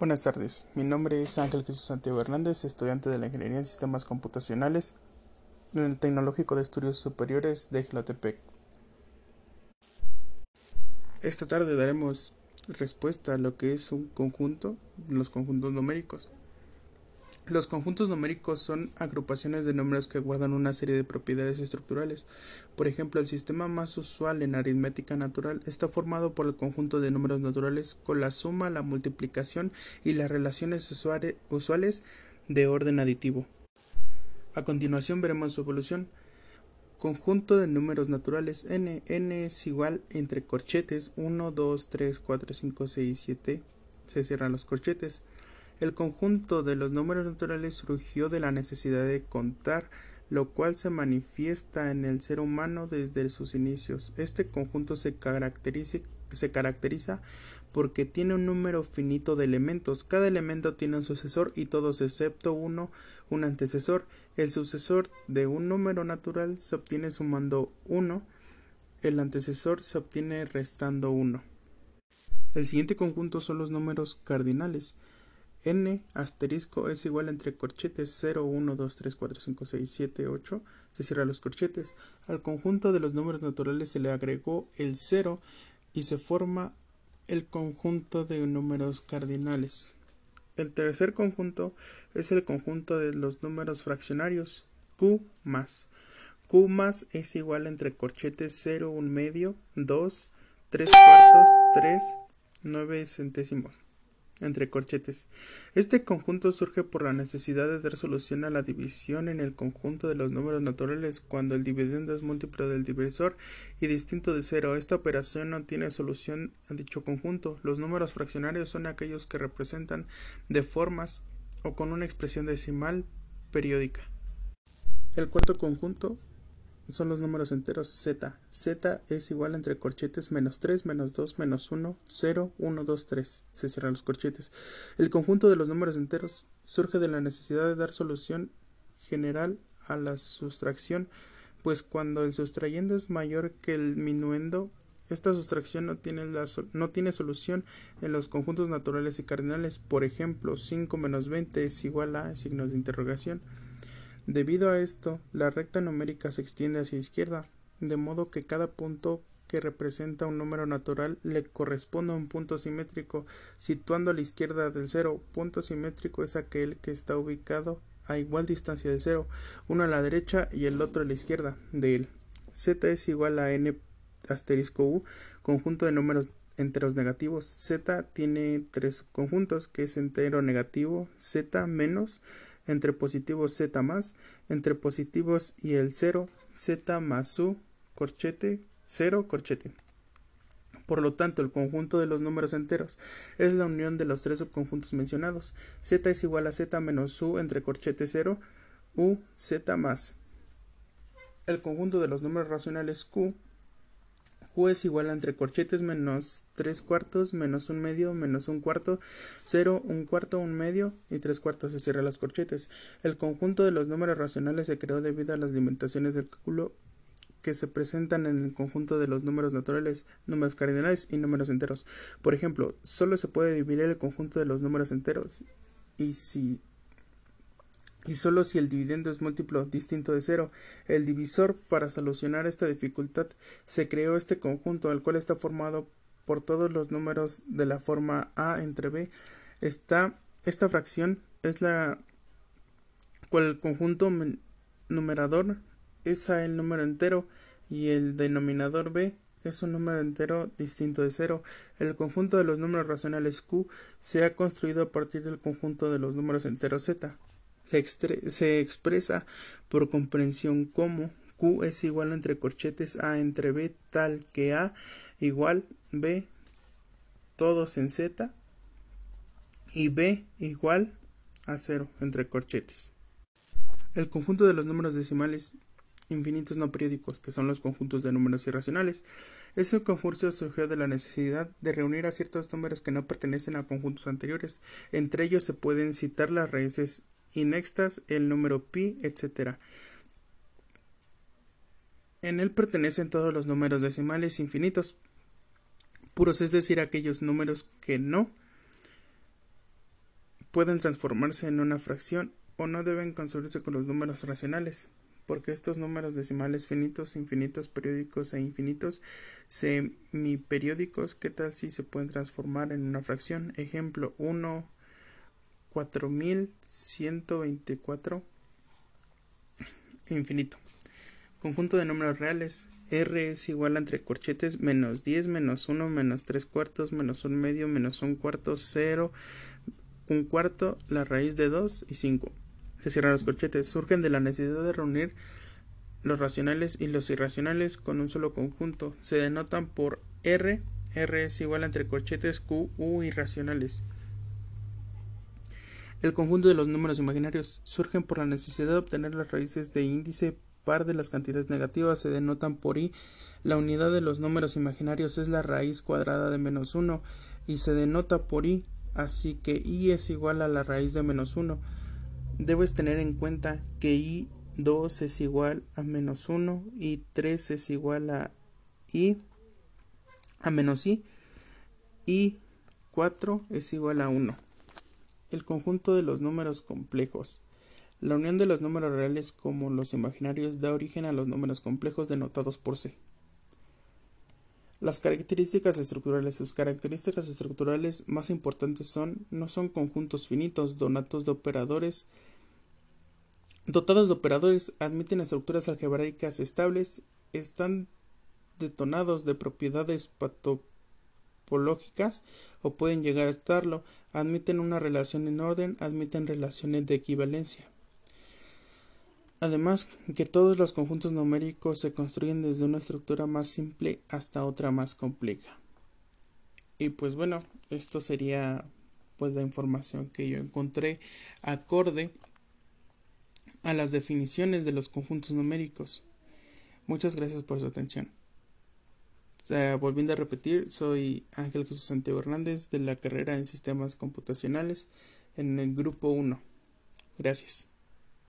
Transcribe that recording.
Buenas tardes, mi nombre es Ángel Jesús Santiago Hernández, estudiante de la Ingeniería en Sistemas Computacionales en el Tecnológico de Estudios Superiores de Gilotepec. Esta tarde daremos respuesta a lo que es un conjunto, los conjuntos numéricos. Los conjuntos numéricos son agrupaciones de números que guardan una serie de propiedades estructurales. Por ejemplo, el sistema más usual en aritmética natural está formado por el conjunto de números naturales con la suma, la multiplicación y las relaciones usuales de orden aditivo. A continuación veremos su evolución. Conjunto de números naturales n. n es igual entre corchetes 1, 2, 3, 4, 5, 6, 7. Se cierran los corchetes. El conjunto de los números naturales surgió de la necesidad de contar, lo cual se manifiesta en el ser humano desde sus inicios. Este conjunto se caracteriza, porque tiene un número finito de elementos. Cada elemento tiene un sucesor y todos excepto uno un antecesor. El sucesor de un número natural se obtiene sumando 1. El antecesor se obtiene restando 1. El siguiente conjunto son los números cardinales n asterisco es igual entre corchetes 0, 1, 2, 3, 4, 5, 6, 7, 8. Se cierran los corchetes. Al conjunto de los números naturales se le agregó el 0 y se forma el conjunto de números cardinales. El tercer conjunto es el conjunto de los números fraccionarios q más. q más es igual entre corchetes 0, 1 medio, 2, 3 cuartos, 3, 9 centésimos entre corchetes. Este conjunto surge por la necesidad de dar solución a la división en el conjunto de los números naturales cuando el dividendo es múltiplo del divisor y distinto de cero. Esta operación no tiene solución a dicho conjunto. Los números fraccionarios son aquellos que representan de formas o con una expresión decimal periódica. El cuarto conjunto son los números enteros z. z es igual entre corchetes menos 3, menos 2, menos 1, 0, 1, 2, 3. Se cierran los corchetes. El conjunto de los números enteros surge de la necesidad de dar solución general a la sustracción, pues cuando el sustrayendo es mayor que el minuendo, esta sustracción no tiene, la, no tiene solución en los conjuntos naturales y cardinales. Por ejemplo, 5 menos 20 es igual a signos de interrogación. Debido a esto, la recta numérica se extiende hacia izquierda, de modo que cada punto que representa un número natural le corresponde a un punto simétrico, situando a la izquierda del cero. Punto simétrico es aquel que está ubicado a igual distancia del cero, uno a la derecha y el otro a la izquierda de él. Z es igual a n asterisco u, conjunto de números enteros negativos. Z tiene tres conjuntos, que es entero negativo, z menos, entre positivos z más, entre positivos y el 0, z más su, corchete, 0, corchete. Por lo tanto, el conjunto de los números enteros es la unión de los tres subconjuntos mencionados. z es igual a z menos su entre corchete 0, u, z más. El conjunto de los números racionales q Q es igual a entre corchetes menos 3 cuartos, menos un medio, menos un cuarto, 0, un cuarto, un medio y 3 cuartos se cierran los corchetes. El conjunto de los números racionales se creó debido a las limitaciones del cálculo que se presentan en el conjunto de los números naturales, números cardinales y números enteros. Por ejemplo, solo se puede dividir el conjunto de los números enteros y si y solo si el dividendo es múltiplo distinto de cero. El divisor para solucionar esta dificultad se creó este conjunto, el cual está formado por todos los números de la forma a entre b. Esta, esta fracción es la cual el conjunto numerador es a el número entero y el denominador b es un número entero distinto de cero. El conjunto de los números racionales q se ha construido a partir del conjunto de los números enteros z se, expresa por comprensión como Q es igual entre corchetes A entre B tal que A igual B todos en Z y B igual a 0 entre corchetes. El conjunto de los números decimales infinitos no periódicos, que son los conjuntos de números irracionales, es un conjunto surgió de la necesidad de reunir a ciertos números que no pertenecen a conjuntos anteriores. Entre ellos se pueden citar las raíces inextas, el número pi, etc. En él pertenecen todos los números decimales infinitos, puros, es decir, aquellos números que no pueden transformarse en una fracción o no deben construirse con los números racionales, porque estos números decimales finitos, infinitos, periódicos e infinitos semiperiódicos, ¿qué tal si se pueden transformar en una fracción? Ejemplo 1, 4124 infinito. Conjunto de números reales. R es igual a entre corchetes menos 10 menos 1 menos 3 cuartos menos 1 medio menos 1 cuarto 0 un cuarto la raíz de 2 y 5. Se cierran los corchetes. Surgen de la necesidad de reunir los racionales y los irracionales con un solo conjunto. Se denotan por R. R es igual a entre corchetes Q, U irracionales. El conjunto de los números imaginarios surgen por la necesidad de obtener las raíces de índice par de las cantidades negativas se denotan por i. La unidad de los números imaginarios es la raíz cuadrada de menos 1 y se denota por i, así que i es igual a la raíz de menos 1. Debes tener en cuenta que i 2 es igual a menos 1 y 3 es igual a i a menos i y 4 es igual a 1 el conjunto de los números complejos. La unión de los números reales como los imaginarios da origen a los números complejos denotados por C. Las características estructurales. Sus características estructurales más importantes son no son conjuntos finitos, de operadores dotados de operadores, admiten estructuras algebraicas estables, están detonados de propiedades patopológicas o pueden llegar a estarlo, admiten una relación en orden, admiten relaciones de equivalencia. Además, que todos los conjuntos numéricos se construyen desde una estructura más simple hasta otra más compleja. Y pues bueno, esto sería pues la información que yo encontré acorde a las definiciones de los conjuntos numéricos. Muchas gracias por su atención volviendo a repetir, soy Ángel Jesús Santiago Hernández de la carrera en Sistemas Computacionales en el grupo 1. Gracias.